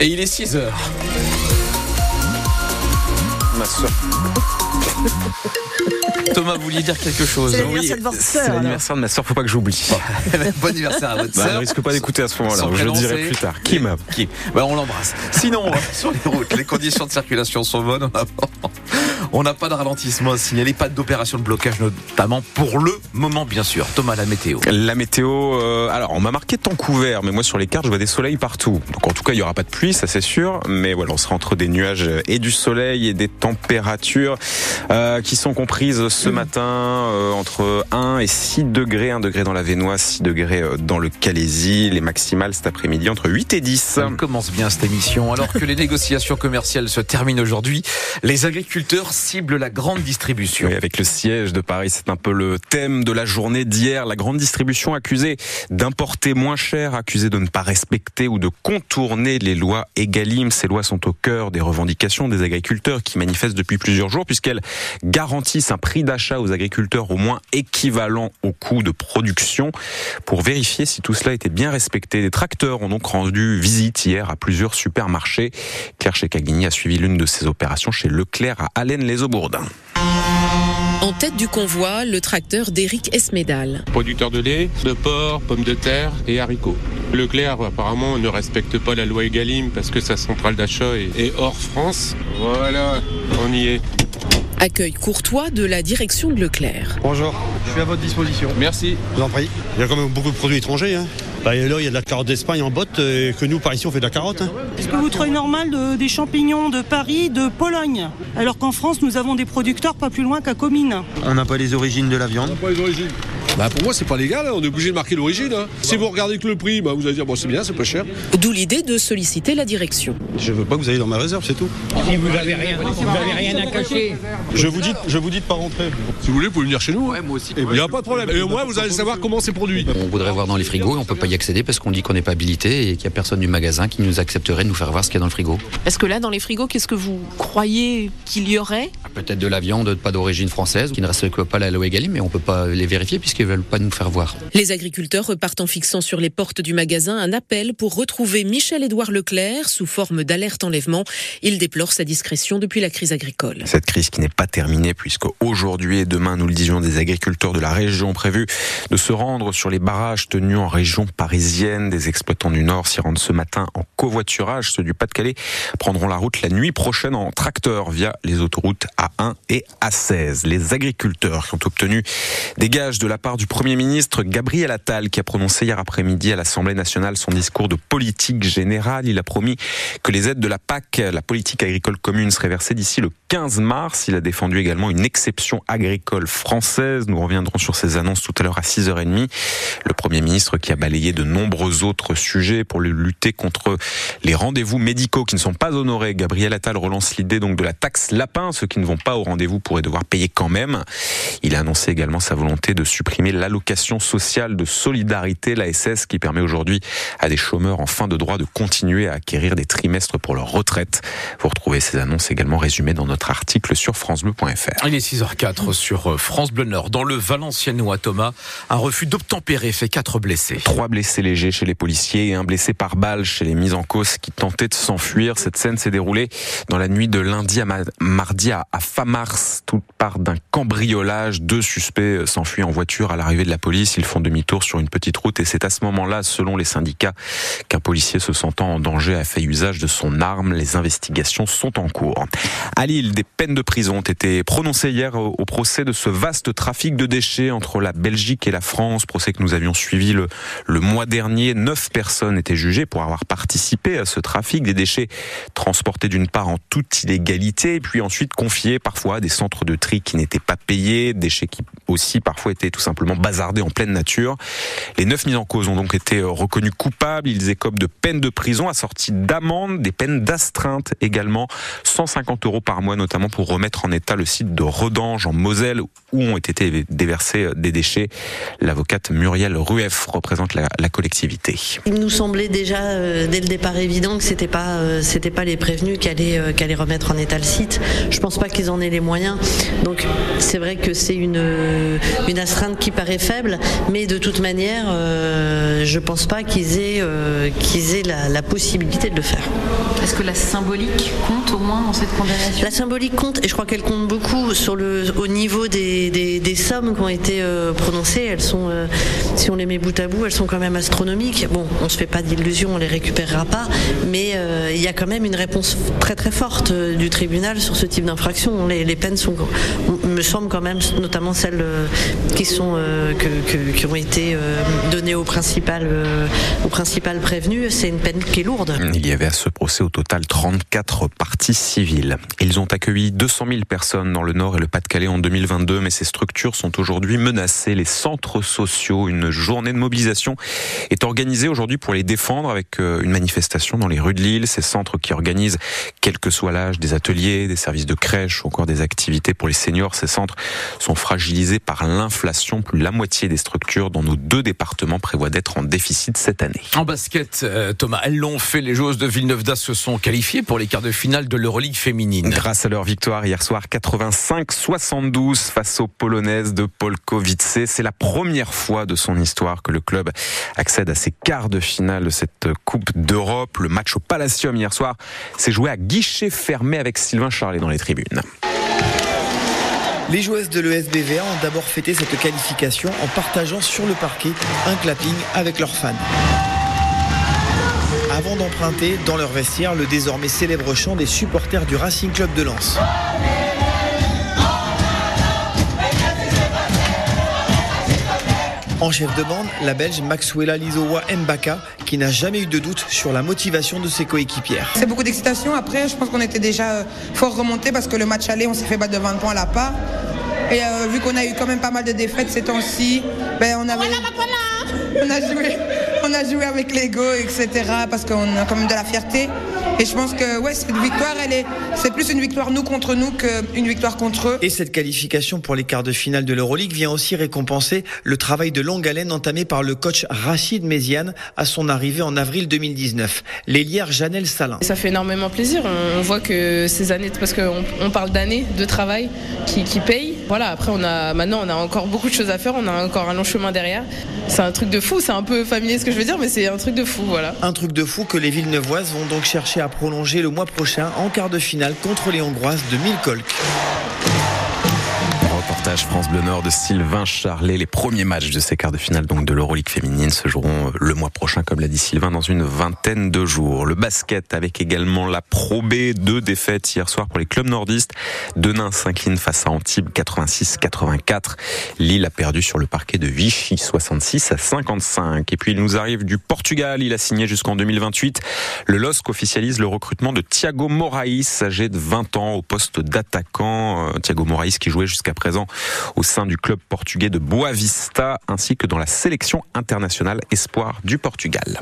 Et il est 6 heures. Ma soeur. Thomas, vous vouliez dire quelque chose C'est l'anniversaire de votre C'est sœur. l'anniversaire de ma soeur, faut pas que j'oublie. Bon anniversaire à votre Bah, sœur. elle risque pas d'écouter à ce moment-là, je le dirai plus tard. Kim Qui bah, On l'embrasse. Sinon, sur les routes, les conditions de circulation sont bonnes. On On n'a pas de ralentissement à signaler, pas d'opération de blocage, notamment pour le moment, bien sûr. Thomas, la météo. La météo, euh, alors on m'a marqué temps couvert, mais moi sur les cartes je vois des soleils partout. Donc en tout cas il y aura pas de pluie, ça c'est sûr, mais voilà on sera entre des nuages et du soleil et des températures euh, qui sont comprises ce matin euh, entre 1 et 6 degrés, 1 degré dans la Vénoise, 6 degrés euh, dans le Calaisie, les maximales cet après-midi entre 8 et 10. Elle commence bien cette émission. Alors que les négociations commerciales se terminent aujourd'hui, les agriculteurs ciblent la grande distribution. Oui, avec le siège de Paris, c'est un peu le thème de la journée d'hier. La grande distribution accusée d'importer moins cher, accusée de ne pas respecter ou de contourner les lois Egalim. Ces lois sont au cœur des revendications des agriculteurs qui manifestent depuis plusieurs jours puisqu'elles garantissent un prix d'achat aux agriculteurs au moins équivalent au coût de production. Pour vérifier si tout cela était bien respecté, des tracteurs ont donc rendu visite hier à plusieurs supermarchés. Claire Chekagini a suivi l'une de ces opérations chez Leclerc à Allen-les-Aubourdins. En tête du convoi, le tracteur d'Éric Esmédal. producteurs de lait, de porc, pommes de terre et haricots. Leclerc apparemment ne respecte pas la loi Egalim parce que sa centrale d'achat est, est hors France. Voilà, on y est. Accueil courtois de la direction de Leclerc. Bonjour, je suis à votre disposition. Merci. Je vous en prie. Il y a quand même beaucoup de produits étrangers. Hein. Bah, et là, il y a de la carotte d'Espagne en botte, euh, que nous, par ici, on fait de la carotte. hein. Est-ce que vous trouvez normal de- des champignons de Paris, de Pologne Alors qu'en France, nous avons des producteurs pas plus loin qu'à Comines? On n'a pas les origines de la viande. Pas les origines. Bah pour moi c'est pas légal, hein. on est obligé de marquer l'origine. hein. Si vous regardez que le prix, bah vous allez dire bon c'est bien, c'est pas cher. D'où l'idée de solliciter la direction. Je veux pas que vous ayez dans ma réserve, c'est tout. Je vous dis, je vous dis de pas rentrer. Si vous voulez, vous pouvez venir chez nous. hein. Il n'y a pas de problème. Et au moins vous allez savoir comment c'est produit. On voudrait voir dans les frigos et on peut pas y accéder parce qu'on dit qu'on n'est pas habilité et qu'il y a personne du magasin qui nous accepterait de nous faire voir ce qu'il y a dans le frigo. Parce que là, dans les frigos, qu'est-ce que vous croyez qu'il y aurait? Peut-être de la viande pas d'origine française qui ne respecte pas la loi Egalim mais on peut pas les vérifier veulent pas nous faire voir. Les agriculteurs repartent en fixant sur les portes du magasin un appel pour retrouver Michel-Édouard Leclerc sous forme d'alerte enlèvement. Il déplore sa discrétion depuis la crise agricole. Cette crise qui n'est pas terminée puisque aujourd'hui et demain, nous le disions, des agriculteurs de la région ont prévu de se rendre sur les barrages tenus en région parisienne. Des exploitants du Nord s'y rendent ce matin en covoiturage. Ceux du Pas-de-Calais prendront la route la nuit prochaine en tracteur via les autoroutes A1 et A16. Les agriculteurs qui ont obtenu des gages de la part du Premier ministre Gabriel Attal qui a prononcé hier après-midi à l'Assemblée nationale son discours de politique générale. Il a promis que les aides de la PAC, la politique agricole commune, seraient versées d'ici le 15 mars. Il a défendu également une exception agricole française. Nous reviendrons sur ces annonces tout à l'heure à 6h30. Le Premier ministre qui a balayé de nombreux autres sujets pour lutter contre les rendez-vous médicaux qui ne sont pas honorés. Gabriel Attal relance l'idée donc de la taxe lapin. Ceux qui ne vont pas au rendez-vous pourraient devoir payer quand même. Il a annoncé également sa volonté de supprimer l'allocation sociale de solidarité, l'ASS, qui permet aujourd'hui à des chômeurs en fin de droit de continuer à acquérir des trimestres pour leur retraite. Vous retrouvez ces annonces également résumées dans notre article sur francebleu.fr. Il est 6h04 sur euh, France Bleu Nord. Dans le Valenciennois, Thomas, un refus d'obtempérer fait 4 blessés. Trois blessés légers chez les policiers et un blessé par balle chez les mises en cause qui tentaient de s'enfuir. Cette scène s'est déroulée dans la nuit de lundi à ma- mardi à, Famars. Tout part d'un cambriolage. Deux suspects euh, s'enfuient en voiture à l'arrivée de la police. Ils font demi-tour sur une petite route et c'est à ce moment-là, selon les syndicats, qu'un policier se sentant en danger a fait usage de son arme. Les investigations sont en cours. À Lille, des peines de prison ont été prononcées hier au, procès de ce vaste trafic de déchets entre la Belgique et la France. Procès que nous avions suivi le, le mois dernier. Neuf personnes étaient jugées pour avoir participé à ce trafic des déchets transportés d'une part en toute illégalité, puis ensuite confiés parfois à des centres de tri qui n'étaient pas payés, déchets qui aussi parfois étaient tout simplement bazardés en pleine nature. Les neuf mis en cause ont donc été euh, reconnus coupables. Ils écopent de peines de prison assorties d'amendes, des peines d'astreinte également, 150 euros par mois notamment pour remettre en état le site de Redange en Moselle où ont été déversés euh, des déchets. L'avocate Muriel Rueff représente la, collectivité. Il nous semblait déjà euh, dès le départ évident que c'était pas pas les prévenus qui allaient qui allaient remettre en état le site. Je pense pas qu'ils en aient les moyens. Donc c'est vrai que c'est une, une astreinte qui paraît faible, mais de toute manière, euh, je pense pas qu'ils aient, euh, qu'ils aient la, la possibilité de le faire. Est-ce que la symbolique compte au moins dans cette condamnation? La symbolique compte, et je crois qu'elle compte beaucoup sur le, au niveau des, des, des sommes qui ont été euh, prononcées. Elles sont, euh, si on les met bout à bout, elles sont quand même astronomiques. Bon, on se fait pas d'illusions, on les récupérera pas, mais euh, il y a quand même une réponse très très forte euh, du tribunal sur ce type d'infraction. Les, les peines sont, me semblent quand même, notamment celles euh, qui sont euh, qui ont été euh, données au principal, euh, au principal prévenu. C'est une peine qui est lourde. Il y avait à ce procès au total 34 parties civiles. Ils ont accueilli 200 000 personnes dans le Nord et le Pas-de-Calais en 2022, mais ces structures sont aujourd'hui menacées. Les centres sociaux, une journée de mobilisation est organisée aujourd'hui pour les défendre avec euh, une manifestation dans les rues de Lille. Ces centres qui organisent, quel que soit l'âge, des ateliers, des services de crèche ou encore des activités pour les seniors. Ces centres sont fragilisés par l'inflation. Plus de la moitié des structures dans nos deux départements prévoient d'être en déficit cette année. En basket, euh, Thomas, elles l'ont fait. Les joueuses de Villeneuve d'Ascq se sont qualifiées pour les quarts de finale de l'Euroleague féminine. Grâce à leur victoire hier soir 85-72 face aux Polonaises de Polkowice, c'est la première fois de son histoire que le club accède à ses quarts de finale de cette Coupe d'Europe. Le match au Palacium hier soir s'est joué à guichet fermé avec Sylvain Charlet dans les tribunes. Les joueuses de l'ESBVA ont d'abord fêté cette qualification en partageant sur le parquet un clapping avec leurs fans. Avant d'emprunter dans leur vestiaire le désormais célèbre chant des supporters du Racing Club de Lens. En chef de bande, la Belge Maxwella Lizowa Mbaka, qui n'a jamais eu de doute sur la motivation de ses coéquipières. C'est beaucoup d'excitation. Après, je pense qu'on était déjà euh, fort remonté parce que le match aller, on s'est fait battre de 20 points à la part. Et euh, vu qu'on a eu quand même pas mal de défaites ces temps-ci, ben on avait. On a joué, on a joué avec l'ego, etc. Parce qu'on a quand même de la fierté. Et je pense que ouais, cette victoire, elle est, c'est plus une victoire nous contre nous qu'une victoire contre eux. Et cette qualification pour les quarts de finale de l'Euroleague vient aussi récompenser le travail de longue haleine entamé par le coach Rachid Méziane à son arrivée en avril 2019. L'ailière Janelle Salin. Ça fait énormément plaisir. On, voit que ces années, parce qu'on on parle d'années de travail qui, qui payent. Voilà, après, on a, maintenant, on a encore beaucoup de choses à faire. On a encore un long chemin derrière. C'est un truc de fou. C'est un peu familier ce que je veux dire, mais c'est un truc de fou. Voilà. Un truc de fou que les Villeneuvoises vont donc chercher à prolonger le mois prochain en quart de finale contre les Hongroises de Milkolk. Reportage France Bleu Nord de Sylvain Charlet. Les premiers matchs de ces quarts de finale donc de l'Euroleague féminine se joueront le mois prochain, comme l'a dit Sylvain, dans une vingtaine de jours. Le basket avec également la Pro B, deux défaites hier soir pour les clubs nordistes. Denain s'incline face à Antibes 86-84. Lille a perdu sur le parquet de Vichy 66 à 55. Et puis il nous arrive du Portugal. Il a signé jusqu'en 2028. Le LOSC officialise le recrutement de Thiago Moraes, âgé de 20 ans au poste d'attaquant. Euh, Thiago Moraes qui jouait jusqu'à présent au sein du club portugais de Boa Vista ainsi que dans la sélection internationale espoir du Portugal.